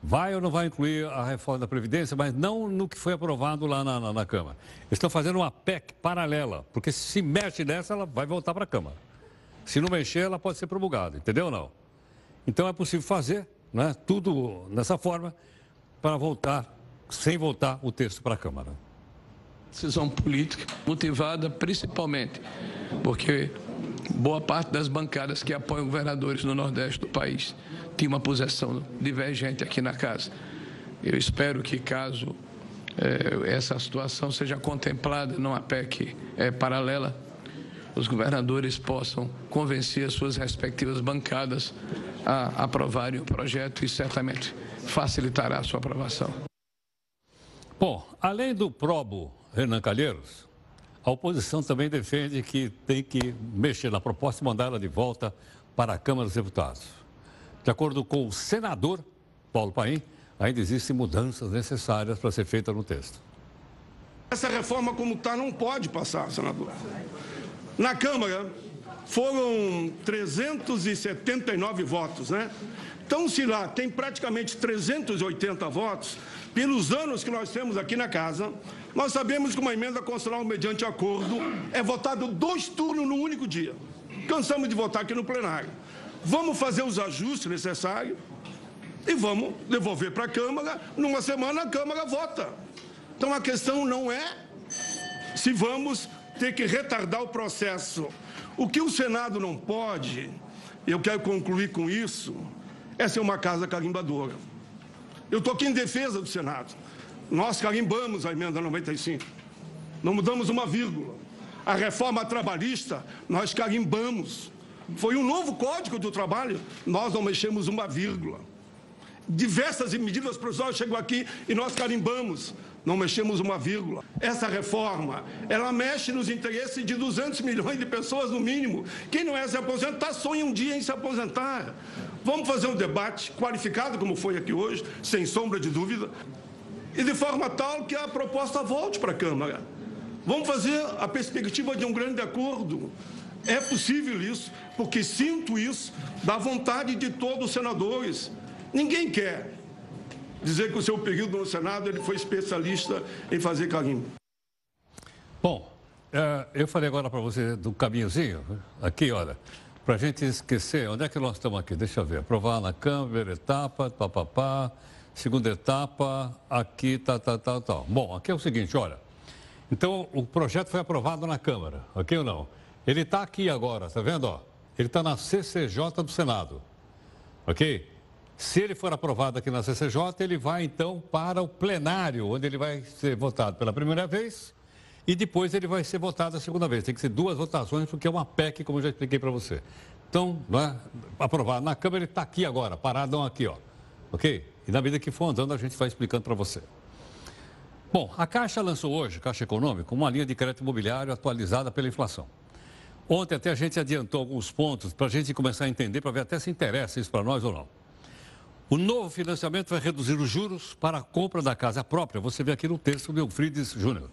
Speaker 1: Vai ou não vai incluir a reforma da Previdência, mas não no que foi aprovado lá na, na, na Câmara. Estão fazendo uma PEC paralela, porque se mexe nessa, ela vai voltar para a Câmara. Se não mexer, ela pode ser promulgada, entendeu ou não? Então é possível fazer né, tudo dessa forma para voltar, sem voltar o texto para a Câmara.
Speaker 11: Decisão política motivada principalmente porque boa parte das bancadas que apoiam governadores no Nordeste do país tinha uma posição divergente aqui na casa. Eu espero que, caso é, essa situação seja contemplada numa PEC é, paralela, os governadores possam convencer as suas respectivas bancadas a aprovarem o projeto e certamente facilitará a sua aprovação.
Speaker 1: Bom, além do probo Renan Calheiros, a oposição também defende que tem que mexer na proposta e mandar ela de volta para a Câmara dos Deputados. De acordo com o senador Paulo Paim, ainda existem mudanças necessárias para ser feitas no texto.
Speaker 12: Essa reforma como está não pode passar, senador. Na Câmara foram 379 votos, né? Então, se lá tem praticamente 380 votos, pelos anos que nós temos aqui na casa, nós sabemos que uma emenda constitucional mediante acordo é votada dois turnos no único dia. Cansamos de votar aqui no plenário. Vamos fazer os ajustes necessários e vamos devolver para a Câmara. Numa semana a Câmara vota. Então a questão não é se vamos ter que retardar o processo. O que o Senado não pode, eu quero concluir com isso, é ser uma casa carimbadora. Eu estou aqui em defesa do Senado. Nós carimbamos a emenda 95. Não mudamos uma vírgula. A reforma trabalhista, nós carimbamos. Foi um novo código do trabalho, nós não mexemos uma vírgula. Diversas medidas processuais chegam aqui e nós carimbamos não mexemos uma vírgula. Essa reforma, ela mexe nos interesses de 200 milhões de pessoas, no mínimo. Quem não é se aposentar, sonha um dia em se aposentar. Vamos fazer um debate qualificado, como foi aqui hoje, sem sombra de dúvida, e de forma tal que a proposta volte para a Câmara. Vamos fazer a perspectiva de um grande acordo. É possível isso, porque sinto isso da vontade de todos os senadores. Ninguém quer dizer que o seu período no Senado ele foi especialista em fazer carimbo.
Speaker 1: Bom, é, eu falei agora para você do caminhozinho, aqui, olha. para a gente esquecer, onde é que nós estamos aqui? Deixa eu ver. Aprovar na Câmara, etapa, papapá. Segunda etapa, aqui, tá, tá, tá, tá. Bom, aqui é o seguinte, olha. Então, o projeto foi aprovado na Câmara, ok ou não? Ele está aqui agora, tá vendo? Ó? Ele está na CCJ do Senado, ok? Se ele for aprovado aqui na CCJ, ele vai então para o plenário, onde ele vai ser votado pela primeira vez e depois ele vai ser votado a segunda vez. Tem que ser duas votações, porque é uma PEC, como eu já expliquei para você. Então, é? aprovado na Câmara, ele está aqui agora, paradão aqui, ó. Ok? E na medida que for andando, a gente vai explicando para você. Bom, a Caixa lançou hoje, Caixa Econômica, uma linha de crédito imobiliário atualizada pela inflação. Ontem até a gente adiantou alguns pontos para a gente começar a entender, para ver até se interessa isso para nós ou não. O novo financiamento vai reduzir os juros para a compra da casa própria. Você vê aqui no texto do Eufrides Júnior.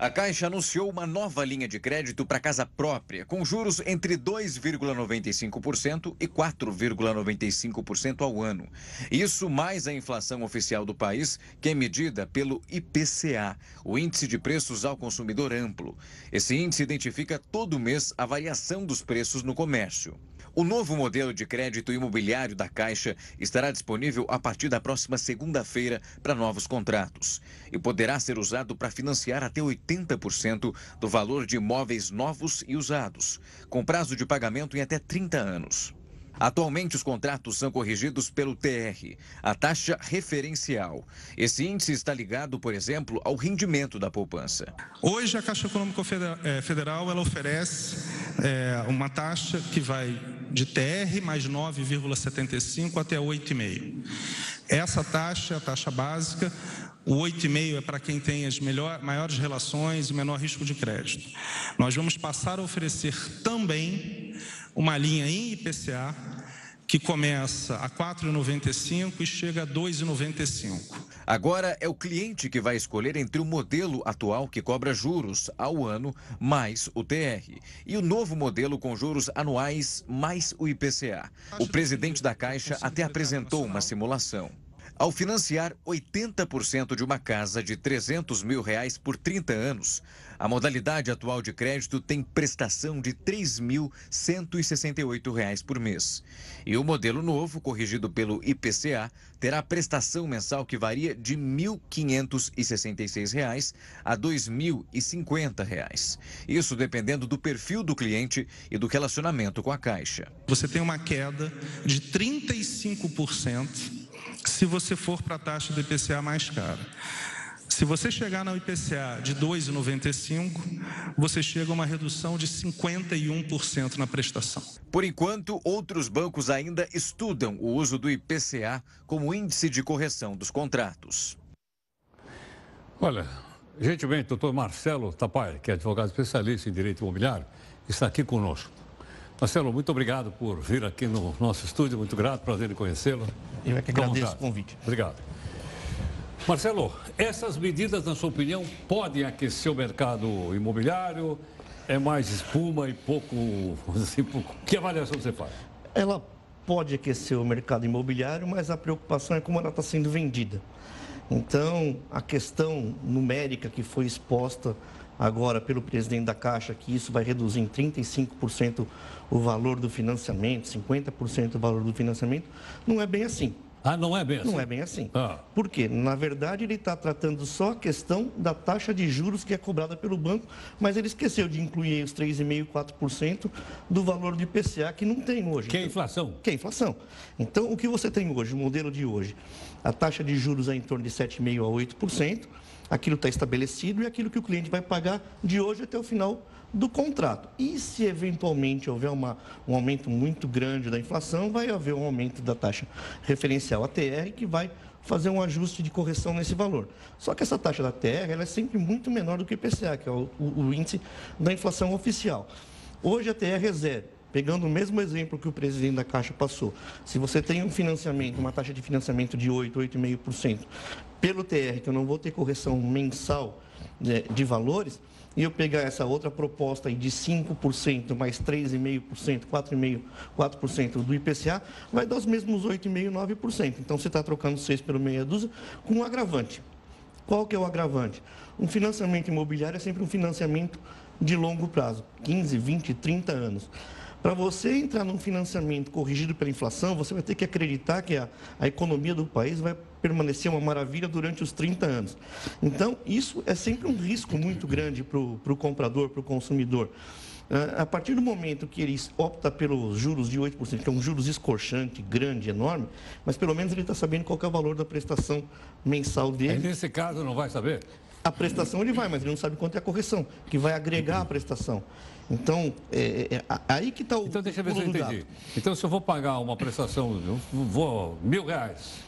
Speaker 13: A Caixa anunciou uma nova linha de crédito para casa própria, com juros entre 2,95% e 4,95% ao ano. Isso mais a inflação oficial do país, que é medida pelo IPCA, o Índice de Preços ao Consumidor Amplo. Esse índice identifica todo mês a variação dos preços no comércio. O novo modelo de crédito imobiliário da Caixa estará disponível a partir da próxima segunda-feira para novos contratos e poderá ser usado para financiar até 80% do valor de imóveis novos e usados, com prazo de pagamento em até 30 anos. Atualmente, os contratos são corrigidos pelo TR, a taxa referencial. Esse índice está ligado, por exemplo, ao rendimento da poupança.
Speaker 14: Hoje, a Caixa Econômica eh, Federal ela oferece é, uma taxa que vai de TR mais 9,75 até 8,5. Essa taxa a taxa básica. O 8,5 é para quem tem as melhor, maiores relações e menor risco de crédito. Nós vamos passar a oferecer também uma linha em IPCA que começa a 4,95 e chega a 2,95.
Speaker 13: Agora é o cliente que vai escolher entre o modelo atual que cobra juros ao ano mais o TR e o novo modelo com juros anuais mais o IPCA. O presidente da Caixa até apresentou uma simulação. Ao financiar 80% de uma casa de 300 mil reais por 30 anos, a modalidade atual de crédito tem prestação de R$ 3.168 por mês. E o modelo novo, corrigido pelo IPCA, terá prestação mensal que varia de R$ 1.566 a R$ 2.050. Isso dependendo do perfil do cliente e do relacionamento com a Caixa.
Speaker 14: Você tem uma queda de 35% se você for para a taxa do IPCA mais cara. Se você chegar no IPCA de 2,95, você chega a uma redução de 51% na prestação.
Speaker 13: Por enquanto, outros bancos ainda estudam o uso do IPCA como índice de correção dos contratos.
Speaker 1: Olha, gentilmente, doutor Marcelo Tapai, que é advogado especialista em direito imobiliário, está aqui conosco. Marcelo, muito obrigado por vir aqui no nosso estúdio, muito grato, prazer em conhecê-lo.
Speaker 15: Eu é que agradeço o convite.
Speaker 1: Obrigado. Marcelo, essas medidas, na sua opinião, podem aquecer o mercado imobiliário? É mais espuma e pouco. Assim, pouco. Que avaliação você faz?
Speaker 15: Ela pode aquecer o mercado imobiliário, mas a preocupação é como ela está sendo vendida. Então, a questão numérica que foi exposta agora pelo presidente da Caixa, que isso vai reduzir em 35% o valor do financiamento, 50% o valor do financiamento, não é bem assim.
Speaker 1: Ah, não é bem assim?
Speaker 15: Não é bem assim. Ah. Por quê? Na verdade, ele está tratando só a questão da taxa de juros que é cobrada pelo banco, mas ele esqueceu de incluir os 3,5%, 4% do valor do IPCA que não tem hoje.
Speaker 1: Que é inflação.
Speaker 15: Que é inflação. Então, o que você tem hoje, o modelo de hoje, a taxa de juros é em torno de 7,5% a 8%, aquilo está estabelecido e aquilo que o cliente vai pagar de hoje até o final do contrato. E se eventualmente houver uma, um aumento muito grande da inflação, vai haver um aumento da taxa referencial ATR que vai fazer um ajuste de correção nesse valor. Só que essa taxa da TR ela é sempre muito menor do que o IPCA, que é o, o, o índice da inflação oficial. Hoje a TR é zero. Pegando o mesmo exemplo que o presidente da Caixa passou, se você tem um financiamento, uma taxa de financiamento de 8, 8,5%, pelo TR, que eu não vou ter correção mensal né, de valores, e eu pegar essa outra proposta de 5% mais 3,5%, 4,5%, 4% do IPCA, vai dar os mesmos 8,5%, 9%. Então, você está trocando 6 pelo meia dúzia com um agravante. Qual que é o agravante? Um financiamento imobiliário é sempre um financiamento de longo prazo, 15, 20, 30 anos. Para você entrar num financiamento corrigido pela inflação, você vai ter que acreditar que a, a economia do país vai permanecer uma maravilha durante os 30 anos. Então, isso é sempre um risco muito grande para o comprador, para o consumidor. Ah, a partir do momento que ele opta pelos juros de 8%, que é um juros escorchante, grande, enorme, mas pelo menos ele está sabendo qual é o valor da prestação mensal dele.
Speaker 1: Aí, nesse caso, não vai saber?
Speaker 15: A prestação ele vai, mas ele não sabe quanto é a correção, que vai agregar a prestação. Então, é, é, é aí que está o.
Speaker 1: Então, deixa eu ver se eu entendi. Então, se eu vou pagar uma prestação, eu vou mil reais.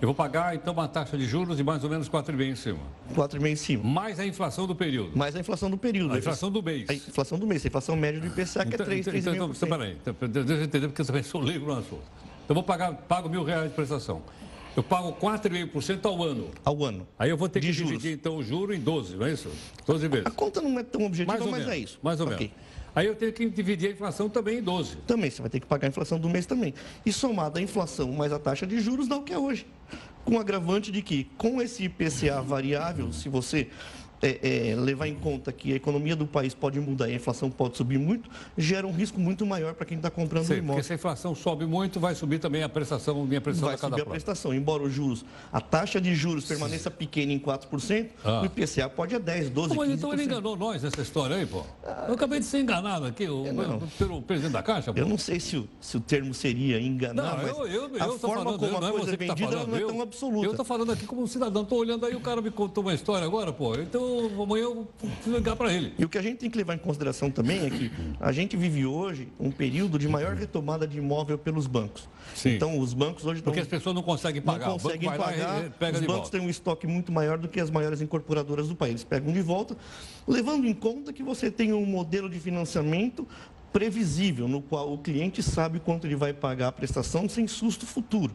Speaker 1: Eu vou pagar, então, uma taxa de juros de mais ou menos 4,5 em cima.
Speaker 15: 4,5 em cima.
Speaker 1: Mais a inflação do período.
Speaker 15: Mais a inflação do período.
Speaker 1: A inflação do mês.
Speaker 15: A inflação do mês, a inflação média do IPCA, que é 3,
Speaker 1: então, 3,5%. Então, então, peraí, então, deixa eu entender, porque eu também sou leigo no assunto. Então, eu vou pagar, pago mil reais de prestação. Eu pago 4,5% ao ano.
Speaker 15: Ao ano.
Speaker 1: Aí eu vou ter
Speaker 15: de
Speaker 1: que
Speaker 15: juros.
Speaker 1: dividir, então, o juro em 12, não é isso? 12 vezes.
Speaker 15: A conta não é tão objetiva,
Speaker 1: mais
Speaker 15: mas
Speaker 1: menos,
Speaker 15: é isso.
Speaker 1: Mais ou
Speaker 15: okay.
Speaker 1: menos. Aí eu tenho que dividir a inflação também em 12.
Speaker 15: Também, você vai ter que pagar a inflação do mês também. E somada a inflação mais a taxa de juros, dá o que é hoje. Com o agravante de que, com esse IPCA variável, se você é, é, levar em conta que a economia do país pode mudar e a inflação pode subir muito, gera um risco muito maior para quem está comprando
Speaker 1: Sim,
Speaker 15: um imóvel.
Speaker 1: Porque se a inflação sobe muito, vai subir também a prestação, minha prestação
Speaker 15: vai
Speaker 1: da
Speaker 15: subir a prestação. Embora os juros, a taxa de juros permaneça pequena em 4%,
Speaker 1: Ah.
Speaker 15: o IPCA pode a 10, 12,
Speaker 1: Pô, mas
Speaker 15: 15%.
Speaker 1: então ele enganou nós nessa história aí, pô. Eu acabei de ser enganado aqui o, pelo presidente da Caixa, pô.
Speaker 15: Eu não sei se o, se o termo seria enganar,
Speaker 1: Não,
Speaker 15: mas
Speaker 1: eu, eu,
Speaker 15: a
Speaker 1: eu tô
Speaker 15: forma
Speaker 1: falando,
Speaker 15: como
Speaker 1: não
Speaker 15: a
Speaker 1: é
Speaker 15: coisa é
Speaker 1: tá
Speaker 15: vendida
Speaker 1: falando.
Speaker 15: não é
Speaker 1: eu,
Speaker 15: tão absoluta.
Speaker 1: Eu tô falando aqui como um cidadão, tô olhando aí, o cara me contou uma história agora, pô. Então amanhã eu vou ligar para ele.
Speaker 15: E o que a gente tem que levar em consideração também é que a gente vive hoje um período de maior retomada de imóvel pelos bancos.
Speaker 1: Sim.
Speaker 15: Então, os bancos hoje estão...
Speaker 1: Porque as pessoas não conseguem pagar.
Speaker 15: Não conseguem pagar.
Speaker 1: lá
Speaker 15: os bancos têm um estoque muito maior do que as maiores incorporadoras do país. Eles pegam de volta, levando em conta que você tem um modelo de financiamento previsível, no qual o cliente sabe quanto ele vai pagar a prestação sem susto futuro.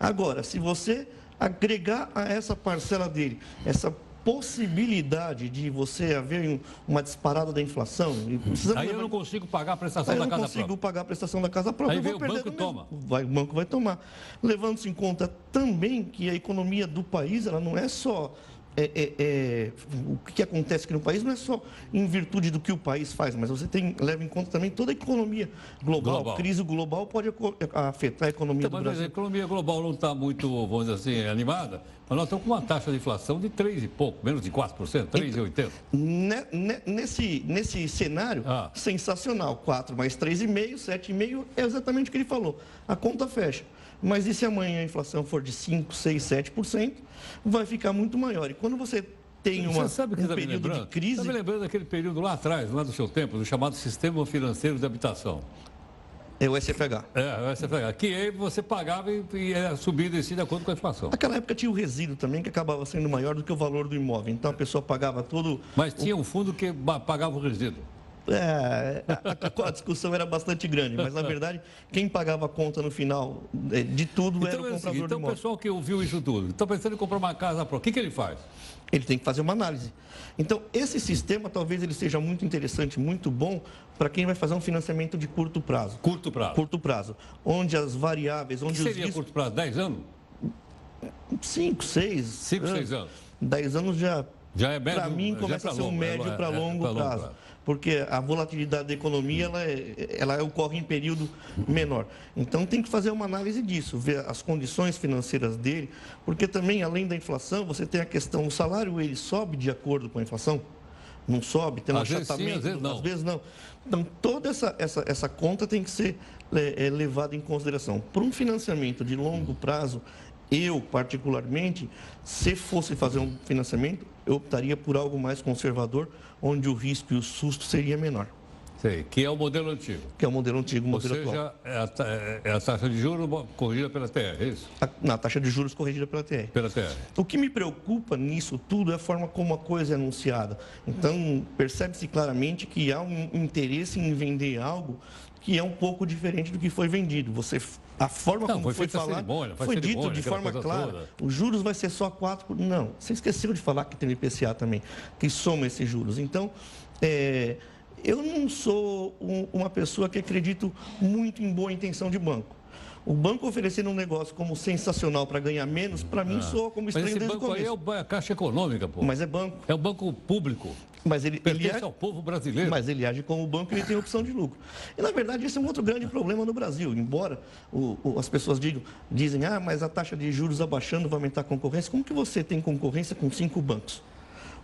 Speaker 15: Agora, se você agregar a essa parcela dele, essa possibilidade de você haver um- uma disparada da inflação. e
Speaker 1: Aí eu não consigo pagar a prestação
Speaker 15: Aí eu
Speaker 1: da
Speaker 15: não
Speaker 1: casa
Speaker 15: consigo
Speaker 1: própria.
Speaker 15: pagar a prestação da casa própria.
Speaker 1: Aí
Speaker 15: eu
Speaker 1: vem o banco e toma.
Speaker 15: Vai, o banco vai tomar. Levando-se em conta também que a economia do país ela não é só. É, é, é, o que acontece aqui no país não é só em virtude do que o país faz, mas você tem, leva em conta também toda a economia global.
Speaker 1: Global.
Speaker 15: Crise global pode afetar a economia
Speaker 1: Então,
Speaker 15: do
Speaker 1: mas a
Speaker 15: Brasil.
Speaker 1: economia global não está muito, vamos dizer assim, animada, mas nós estamos com uma taxa de inflação de 3 e pouco, menos de 4%, 3,80%.
Speaker 15: Ne- ne- Nesse, nesse cenário,
Speaker 1: Ah.
Speaker 15: sensacional. 4 mais 3,5, 7,5 é exatamente o que ele falou. A conta fecha. Mas e se amanhã a inflação for de 5, 6, 7%, vai ficar muito maior. E quando você tem uma,
Speaker 1: Você sabe que
Speaker 15: um
Speaker 1: me
Speaker 15: período de crise...
Speaker 1: Está me lembrando daquele período lá atrás, lá do seu tempo, do chamado Sistema Financeiro de Habitação.
Speaker 15: É o SFH.
Speaker 1: É, o SFH. Que aí você pagava e, e era subido em si de acordo com a inflação.
Speaker 15: Naquela época tinha o resíduo também, que acabava sendo maior do que o valor do imóvel. Então a pessoa pagava todo...
Speaker 1: Mas tinha um fundo que pagava o resíduo.
Speaker 15: É, a, a discussão era bastante grande, mas na verdade, quem pagava a conta no final é, de tudo era
Speaker 1: Então,
Speaker 15: o
Speaker 1: é o
Speaker 15: comprador do
Speaker 1: então o
Speaker 15: imóvel.
Speaker 1: pessoal que ouviu isso tudo, está pensando em comprar uma casa própria, o que, que ele faz?
Speaker 15: Ele tem que fazer uma análise. Então, esse sistema talvez ele seja muito interessante, muito bom para quem vai fazer um financiamento de curto prazo.
Speaker 1: Curto prazo.
Speaker 15: Curto prazo. Onde as variáveis, onde
Speaker 1: que
Speaker 15: os
Speaker 1: seria
Speaker 15: riscos...
Speaker 1: curto prazo? 10 anos?
Speaker 15: 5, 6.
Speaker 1: 5, 6 anos.
Speaker 15: 10 anos já,
Speaker 1: Já é
Speaker 15: para mim,
Speaker 1: é
Speaker 15: começa
Speaker 1: pra
Speaker 15: a ser um
Speaker 1: longo,
Speaker 15: médio
Speaker 1: é,
Speaker 15: para
Speaker 1: é,
Speaker 15: longo
Speaker 1: pra longo
Speaker 15: prazo.
Speaker 1: prazo.
Speaker 15: Porque a volatilidade da economia ela, é- ela ocorre em período menor. Então tem que fazer uma análise disso, ver as condições financeiras dele, porque também, além da inflação, você tem a questão, o salário ele sobe de acordo com a inflação? Não sobe, tem um
Speaker 1: Às vezes sim,
Speaker 15: achatamento,
Speaker 1: às vezes não.
Speaker 15: às vezes não. Então, toda essa, essa, essa conta tem que ser é, é, levada em consideração. Para um financiamento de longo prazo, eu, particularmente, se fosse fazer um financiamento, eu optaria por algo mais conservador, onde o risco e o susto seria menor,
Speaker 1: Sei, que é o modelo antigo.
Speaker 15: que é o modelo antigo, o
Speaker 1: Ou
Speaker 15: modelo atual.
Speaker 1: seja, é a, é- a taxa de juros corrigida pela TR, é isso?
Speaker 15: A- Na taxa de juros corrigida pela TR.
Speaker 1: Pela TR.
Speaker 15: O que me preocupa nisso tudo é a forma como a coisa é anunciada. Então, percebe-se claramente que há um interesse em vender algo que é um pouco diferente do que foi vendido. Você, a forma
Speaker 1: Não,
Speaker 15: como
Speaker 1: foi
Speaker 15: foi, falado, foi dito de forma clara.
Speaker 1: toda.
Speaker 15: Os juros vai ser só 4%. Não, você esqueceu de falar que tem o IPCA também, que soma esses juros. Então, é, eu não sou um- uma pessoa que acredito muito em boa intenção de banco. O banco oferecendo um negócio como sensacional para ganhar menos, para mim
Speaker 1: Ah.
Speaker 15: soa como estranho desde o
Speaker 1: banco aí
Speaker 15: começo.
Speaker 1: é o ba- a Caixa Econômica, pô.
Speaker 15: Mas é banco.
Speaker 1: É um banco público.
Speaker 15: Mas ele,
Speaker 1: Pertence
Speaker 15: age,
Speaker 1: ao povo brasileiro.
Speaker 15: mas ele age como banco e ele tem opção de lucro. E, na verdade, esse é um outro grande problema no Brasil. Embora o- o- as pessoas digam, dizem, ah, mas a taxa de juros abaixando vai aumentar a concorrência. Como que você tem concorrência com cinco bancos?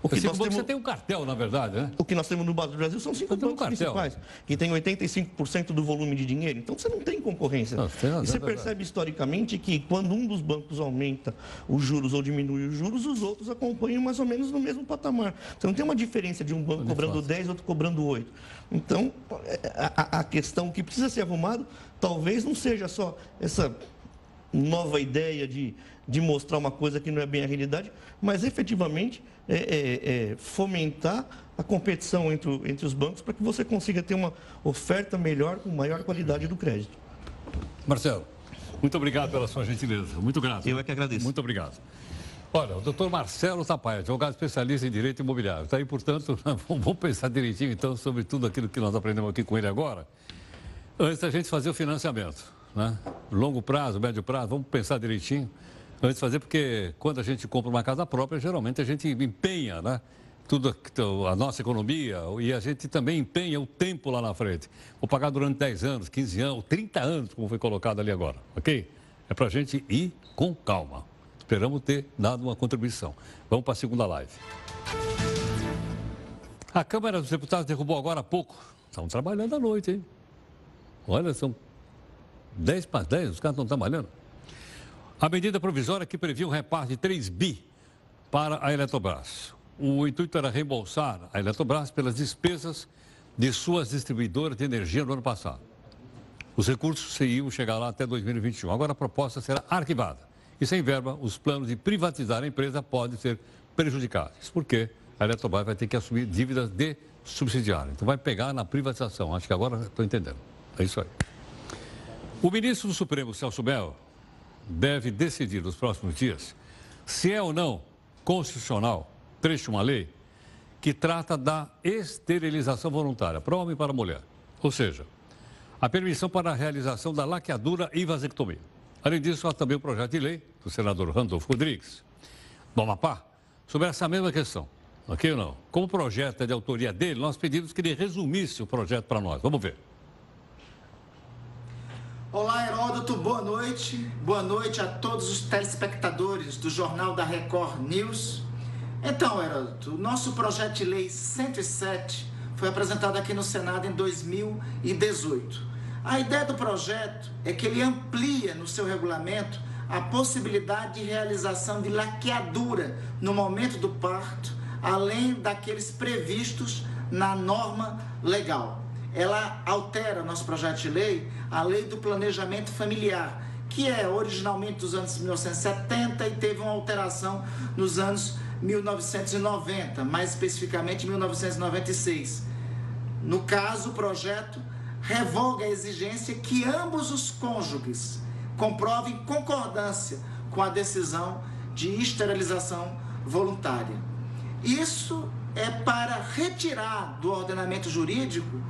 Speaker 15: O que, nós temos,
Speaker 1: você tem um cartel, na verdade, né?
Speaker 15: o que nós temos no Brasil são cinco
Speaker 1: Você tem um
Speaker 15: bancos
Speaker 1: cartel.
Speaker 15: principais, que têm 85% do volume de dinheiro. Então, você não tem concorrência.
Speaker 1: Não, tem razão,
Speaker 15: e você
Speaker 1: é verdade.
Speaker 15: percebe historicamente que quando um dos bancos aumenta os juros ou diminui os juros, os outros acompanham mais ou menos no mesmo patamar. Você não tem uma diferença de um banco cobrando 10 e outro cobrando 8. Então, a, a- a questão que precisa ser arrumado talvez não seja só essa nova ideia de, de mostrar uma coisa que não é bem a realidade, mas efetivamente é, é, é, fomentar a competição entre, entre os bancos para que você consiga ter uma oferta melhor, com maior qualidade do crédito.
Speaker 1: Marcelo, muito obrigado pela sua gentileza. Muito grato.
Speaker 15: Eu é que agradeço.
Speaker 1: Muito obrigado. Olha, o doutor Marcelo Tapaia, advogado especialista em direito imobiliário. Está aí, portanto, vamos pensar direitinho, então, sobre tudo aquilo que nós aprendemos aqui com ele agora. Antes da gente fazer o financiamento, né? Longo prazo, médio prazo, vamos pensar direitinho. Antes fazer, porque quando a gente compra uma casa própria, geralmente a gente empenha, né? Tudo a nossa economia e a gente também empenha o tempo lá na frente. Vou pagar durante 10 anos, 15 anos, 30 anos, como foi colocado ali agora, ok? É para a gente ir com calma. Esperamos ter dado uma contribuição. Vamos para a segunda live. A Câmara dos Deputados derrubou agora há pouco. Estão trabalhando à noite, hein? Olha, são 10 para 10, os caras estão trabalhando. A medida provisória que previa um repasse de 3 bi para a Eletrobras. O intuito era reembolsar a Eletrobras pelas despesas de suas distribuidoras de energia no ano passado. Os recursos iam chegar lá até 2021. Agora a proposta será arquivada. E sem verba, os planos de privatizar a empresa podem ser prejudicados. Porque a Eletrobras vai ter que assumir dívidas de subsidiário. Então vai pegar na privatização. Acho que agora estou entendendo. É isso aí. O ministro do Supremo, Celso Melo, deve decidir nos próximos dias se é ou não constitucional, trecho uma lei, que trata da esterilização voluntária para homem e para mulher. Ou seja, a permissão para a realização da laqueadura e vasectomia. Além disso, há também o projeto de lei do senador Randolfo Rodrigues, do Amapá, sobre essa mesma questão. Ok ou não? Como o projeto é de autoria dele, nós pedimos que ele resumisse o projeto para nós. Vamos ver.
Speaker 16: Olá, Heródoto, boa noite. Boa noite a todos os telespectadores do Jornal da Record News. Então, Heródoto, o nosso projeto de lei 107 foi apresentado aqui no Senado em 2018. A ideia do projeto é que ele amplia no seu regulamento a possibilidade de realização de laqueadura no momento do parto, além daqueles previstos na norma legal ela altera nosso projeto de lei, a lei do planejamento familiar, que é originalmente dos anos 1970 e teve uma alteração nos anos 1990, mais especificamente 1996. No caso, o projeto revoga a exigência que ambos os cônjuges comprovem concordância com a decisão de esterilização voluntária. Isso é para retirar do ordenamento jurídico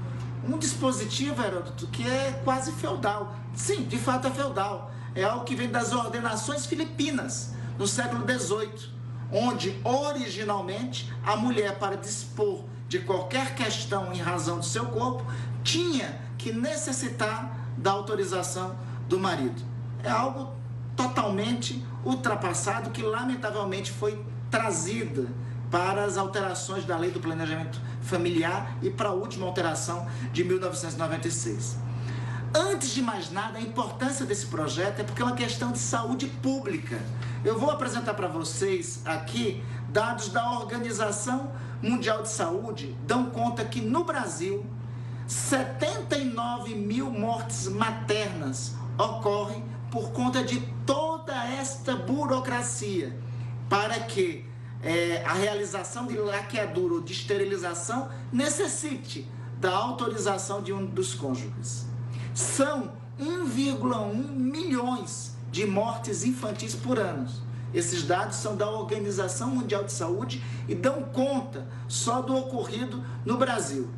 Speaker 16: um dispositivo, Heródoto, que é quase feudal. Sim, de fato é feudal. É algo que vem das ordenações filipinas, no século XVIII, onde originalmente a mulher, para dispor de qualquer questão em razão do seu corpo, tinha que necessitar da autorização do marido. É algo totalmente ultrapassado que, lamentavelmente, foi trazida para as alterações da lei do planejamento familiar e para a última alteração de 1996. Antes de mais nada, a importância desse projeto é porque é uma questão de saúde pública. Eu vou apresentar para vocês aqui dados da Organização Mundial de Saúde, dão conta que no Brasil 79 mil mortes maternas ocorrem por conta de toda esta burocracia para que é, a realização de laqueadura ou de esterilização necessite da autorização de um dos cônjuges. São 1,1 milhões de mortes infantis por ano. Esses dados são da Organização Mundial de Saúde e dão conta só do ocorrido no Brasil.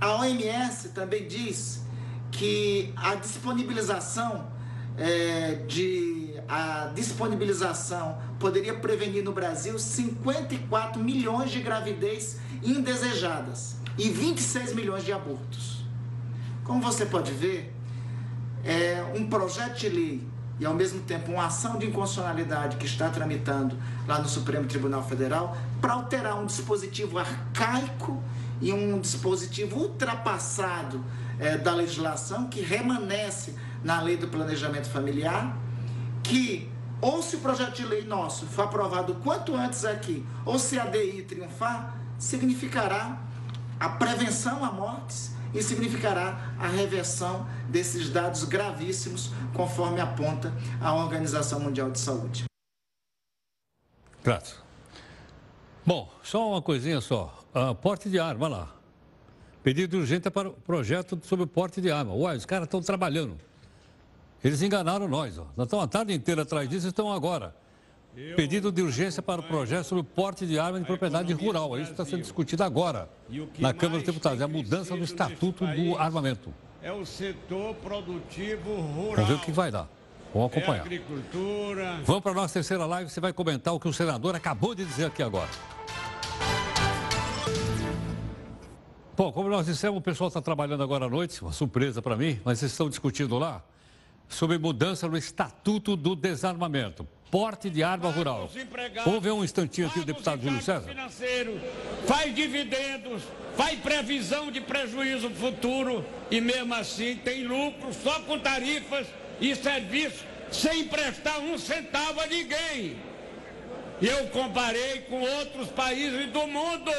Speaker 16: A OMS também diz que a disponibilização é, de a disponibilização poderia prevenir no Brasil 54 milhões de gravidez indesejadas e 26 milhões de abortos. Como você pode ver, é um projeto de lei e ao mesmo tempo uma ação de inconstitucionalidade que está tramitando lá no Supremo Tribunal Federal para alterar um dispositivo arcaico e um dispositivo ultrapassado é, da legislação que remanesce na lei do planejamento familiar, que ou se o projeto de lei nosso for aprovado quanto antes aqui, ou se a DI triunfar, significará a prevenção a mortes e significará a reversão desses dados gravíssimos, conforme aponta a Organização Mundial de Saúde.
Speaker 1: Graças. Bom, só uma coisinha só. Uh, porte de arma lá. Pedido urgente para o projeto sobre o porte de arma. Uai, os caras estão trabalhando. Eles enganaram nós. Ó. Nós estamos a tarde inteira atrás disso e estão agora. Pedido de urgência para o projeto sobre o porte de arma de propriedade rural. Isso está sendo discutido agora na Câmara dos Deputados. É a mudança do Estatuto do Armamento.
Speaker 17: É o setor produtivo rural.
Speaker 1: Vamos ver o que vai dar. Vamos acompanhar.
Speaker 17: É agricultura.
Speaker 1: Vamos para a nossa terceira live. Você vai comentar o que o senador acabou de dizer aqui agora. Bom, como nós dissemos, o pessoal está trabalhando agora à noite, uma surpresa para mim, mas eles estão discutindo lá sobre mudança no Estatuto do Desarmamento porte de arma rural. Ver um instantinho aqui o deputado Júlio César.
Speaker 17: Financeiro, faz dividendos, faz previsão de prejuízo futuro e mesmo assim tem lucro só com tarifas e serviços sem prestar um centavo a ninguém. Eu comparei com outros países do mundo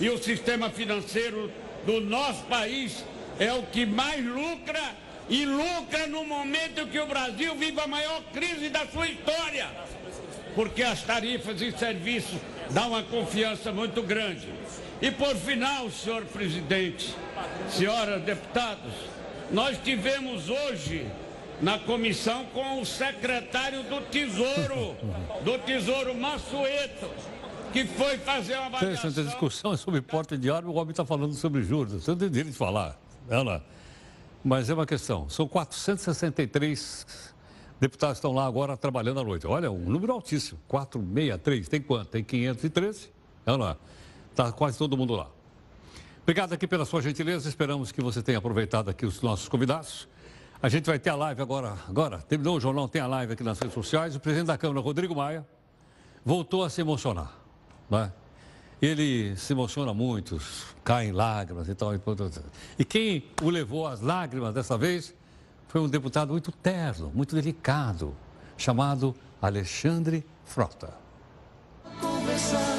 Speaker 17: e o sistema financeiro do nosso país é o que mais lucra e lucra no momento que o Brasil vive a maior crise da sua história. Porque as tarifas e serviços dão uma confiança muito grande. E por final, senhor presidente, senhoras deputados, nós tivemos hoje na comissão com o secretário do Tesouro, do Tesouro Massueto, que foi fazer uma avaliação...
Speaker 1: Essa discussão é sobre porte de arma, o homem está falando sobre juros. Você não tem direito de falar. Ela... Mas é uma questão. São 463 deputados que estão lá agora trabalhando à noite. Olha, um número altíssimo. 463. Tem quanto? Tem 513? Olha lá. Está quase todo mundo lá. Obrigado aqui pela sua gentileza. Esperamos que você tenha aproveitado aqui os nossos convidados. A gente vai ter a live agora. Agora, terminou o jornal, tem a live aqui nas redes sociais. O presidente da Câmara, Rodrigo Maia, voltou a se emocionar. Né? ele se emociona muito, cai em lágrimas e tal. E quem o levou às lágrimas dessa vez foi um deputado muito terno, muito delicado, chamado Alexandre Frota. Conversar.